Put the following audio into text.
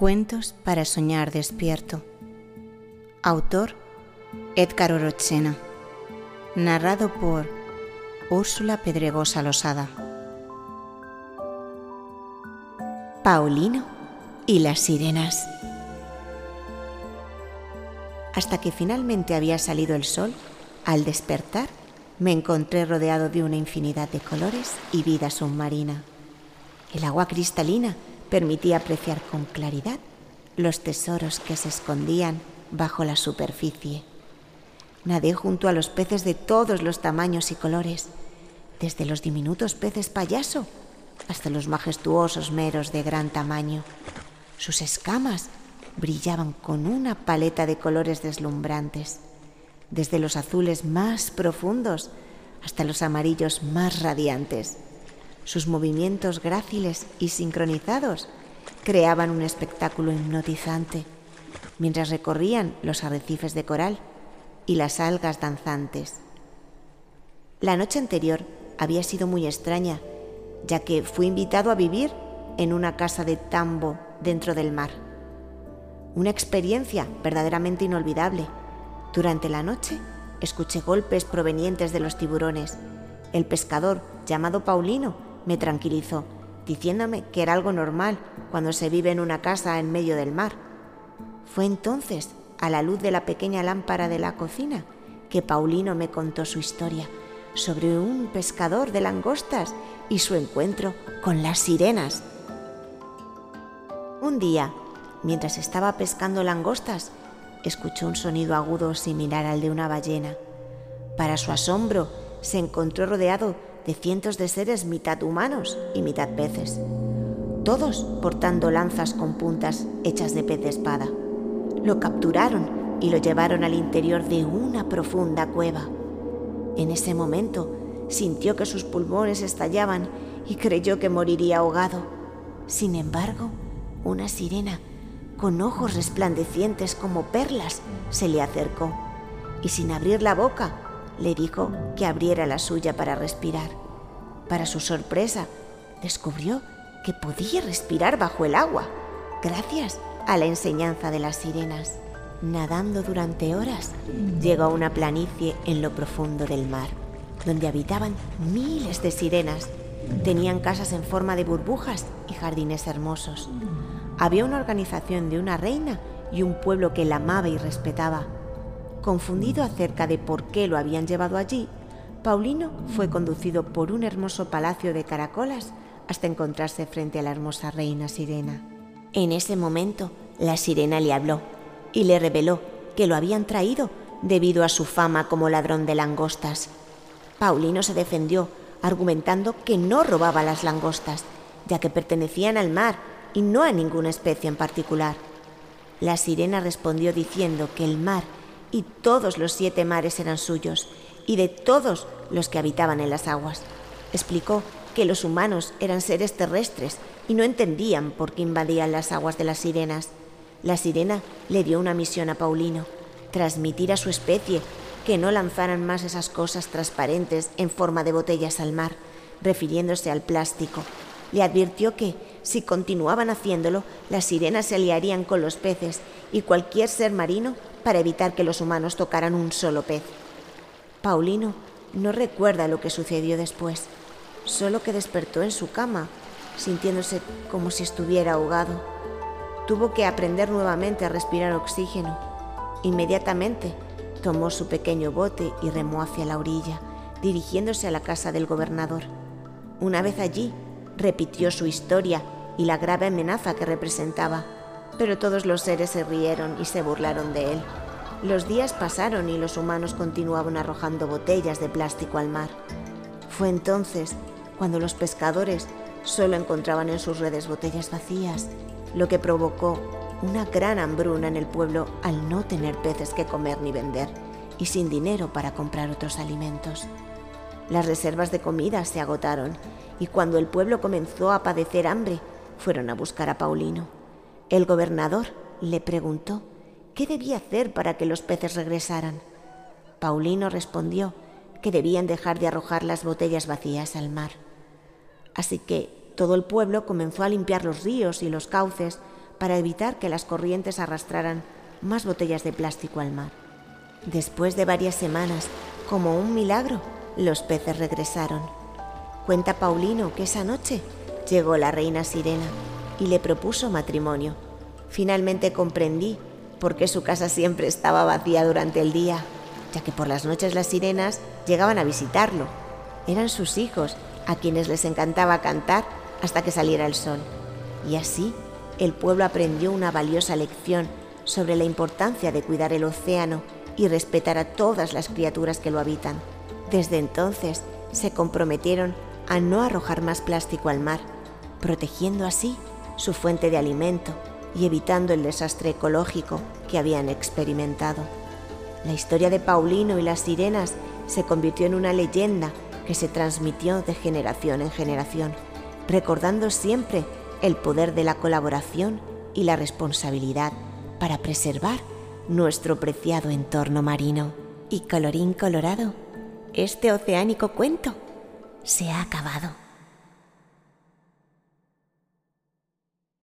Cuentos para soñar despierto. Autor Edgar Orochena. Narrado por Úrsula Pedregosa Losada. Paulino y las sirenas. Hasta que finalmente había salido el sol, al despertar me encontré rodeado de una infinidad de colores y vida submarina. El agua cristalina permitía apreciar con claridad los tesoros que se escondían bajo la superficie. Nadé junto a los peces de todos los tamaños y colores, desde los diminutos peces payaso hasta los majestuosos meros de gran tamaño. Sus escamas brillaban con una paleta de colores deslumbrantes, desde los azules más profundos hasta los amarillos más radiantes. Sus movimientos gráciles y sincronizados creaban un espectáculo hipnotizante mientras recorrían los arrecifes de coral y las algas danzantes. La noche anterior había sido muy extraña, ya que fui invitado a vivir en una casa de tambo dentro del mar. Una experiencia verdaderamente inolvidable. Durante la noche escuché golpes provenientes de los tiburones. El pescador, llamado Paulino, me tranquilizó, diciéndome que era algo normal cuando se vive en una casa en medio del mar. Fue entonces, a la luz de la pequeña lámpara de la cocina, que Paulino me contó su historia sobre un pescador de langostas y su encuentro con las sirenas. Un día, mientras estaba pescando langostas, escuchó un sonido agudo similar al de una ballena. Para su asombro, se encontró rodeado de cientos de seres mitad humanos y mitad peces, todos portando lanzas con puntas hechas de pez de espada. Lo capturaron y lo llevaron al interior de una profunda cueva. En ese momento sintió que sus pulmones estallaban y creyó que moriría ahogado. Sin embargo, una sirena con ojos resplandecientes como perlas se le acercó y sin abrir la boca le dijo que abriera la suya para respirar. Para su sorpresa, descubrió que podía respirar bajo el agua, gracias a la enseñanza de las sirenas. Nadando durante horas, llegó a una planicie en lo profundo del mar, donde habitaban miles de sirenas. Tenían casas en forma de burbujas y jardines hermosos. Había una organización de una reina y un pueblo que la amaba y respetaba. Confundido acerca de por qué lo habían llevado allí, Paulino fue conducido por un hermoso palacio de caracolas hasta encontrarse frente a la hermosa reina sirena. En ese momento, la sirena le habló y le reveló que lo habían traído debido a su fama como ladrón de langostas. Paulino se defendió, argumentando que no robaba las langostas, ya que pertenecían al mar y no a ninguna especie en particular. La sirena respondió diciendo que el mar y todos los siete mares eran suyos, y de todos los que habitaban en las aguas. Explicó que los humanos eran seres terrestres y no entendían por qué invadían las aguas de las sirenas. La sirena le dio una misión a Paulino, transmitir a su especie que no lanzaran más esas cosas transparentes en forma de botellas al mar, refiriéndose al plástico. Le advirtió que, si continuaban haciéndolo, las sirenas se aliarían con los peces y cualquier ser marino para evitar que los humanos tocaran un solo pez. Paulino no recuerda lo que sucedió después, solo que despertó en su cama, sintiéndose como si estuviera ahogado. Tuvo que aprender nuevamente a respirar oxígeno. Inmediatamente tomó su pequeño bote y remó hacia la orilla, dirigiéndose a la casa del gobernador. Una vez allí, repitió su historia y la grave amenaza que representaba pero todos los seres se rieron y se burlaron de él. Los días pasaron y los humanos continuaban arrojando botellas de plástico al mar. Fue entonces cuando los pescadores solo encontraban en sus redes botellas vacías, lo que provocó una gran hambruna en el pueblo al no tener peces que comer ni vender y sin dinero para comprar otros alimentos. Las reservas de comida se agotaron y cuando el pueblo comenzó a padecer hambre, fueron a buscar a Paulino. El gobernador le preguntó qué debía hacer para que los peces regresaran. Paulino respondió que debían dejar de arrojar las botellas vacías al mar. Así que todo el pueblo comenzó a limpiar los ríos y los cauces para evitar que las corrientes arrastraran más botellas de plástico al mar. Después de varias semanas, como un milagro, los peces regresaron. Cuenta Paulino que esa noche llegó la reina sirena y le propuso matrimonio. Finalmente comprendí por qué su casa siempre estaba vacía durante el día, ya que por las noches las sirenas llegaban a visitarlo. Eran sus hijos a quienes les encantaba cantar hasta que saliera el sol. Y así el pueblo aprendió una valiosa lección sobre la importancia de cuidar el océano y respetar a todas las criaturas que lo habitan. Desde entonces se comprometieron a no arrojar más plástico al mar, protegiendo así su fuente de alimento y evitando el desastre ecológico que habían experimentado. La historia de Paulino y las sirenas se convirtió en una leyenda que se transmitió de generación en generación, recordando siempre el poder de la colaboración y la responsabilidad para preservar nuestro preciado entorno marino. Y colorín colorado, este oceánico cuento se ha acabado.